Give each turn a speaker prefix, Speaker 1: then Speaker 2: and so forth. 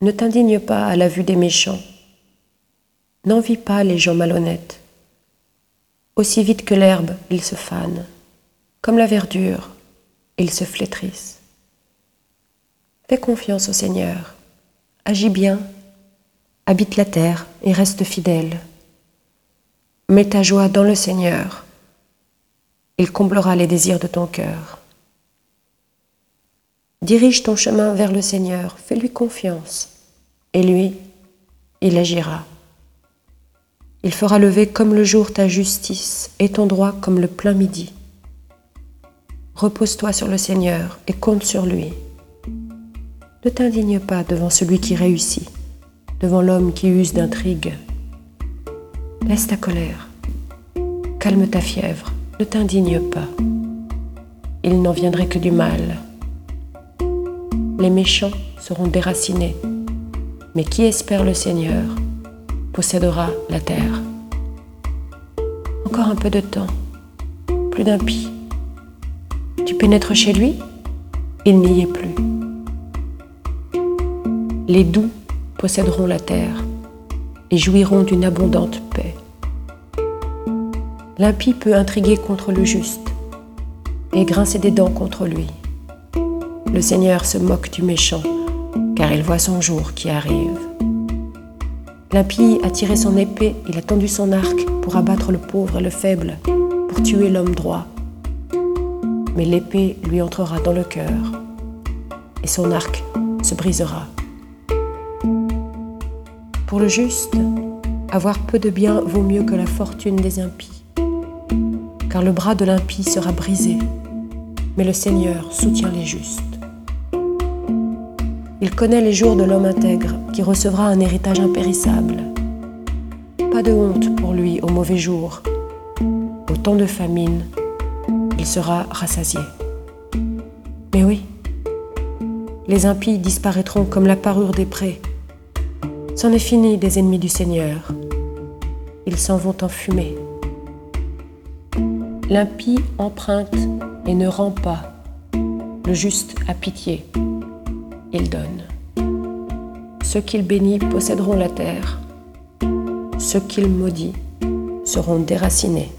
Speaker 1: Ne t'indigne pas à la vue des méchants. N'envie pas les gens malhonnêtes. Aussi vite que l'herbe, ils se fanent. Comme la verdure, ils se flétrissent. Fais confiance au Seigneur. Agis bien. Habite la terre et reste fidèle. Mets ta joie dans le Seigneur. Il comblera les désirs de ton cœur. Dirige ton chemin vers le Seigneur, fais-lui confiance, et lui, il agira. Il fera lever comme le jour ta justice et ton droit comme le plein midi. Repose-toi sur le Seigneur et compte sur lui. Ne t'indigne pas devant celui qui réussit, devant l'homme qui use d'intrigue. Laisse ta colère, calme ta fièvre, ne t'indigne pas. Il n'en viendrait que du mal les méchants seront déracinés, mais qui espère le Seigneur possédera la terre. Encore un peu de temps, plus d'impies. Tu pénètres chez lui, il n'y est plus. Les doux posséderont la terre et jouiront d'une abondante paix. L'impie peut intriguer contre le juste et grincer des dents contre lui. Le Seigneur se moque du méchant, car il voit son jour qui arrive. L'impie a tiré son épée, il a tendu son arc pour abattre le pauvre et le faible, pour tuer l'homme droit. Mais l'épée lui entrera dans le cœur, et son arc se brisera. Pour le juste, avoir peu de bien vaut mieux que la fortune des impies, car le bras de l'impie sera brisé, mais le Seigneur soutient les justes. Il connaît les jours de l'homme intègre qui recevra un héritage impérissable. Pas de honte pour lui au mauvais jour. Au temps de famine, il sera rassasié. Mais oui, les impies disparaîtront comme la parure des prés. C'en est fini des ennemis du Seigneur. Ils s'en vont en fumée. L'impie emprunte et ne rend pas. Le juste a pitié il donne. Ceux qu'il bénit posséderont la terre, ceux qu'il maudit seront déracinés.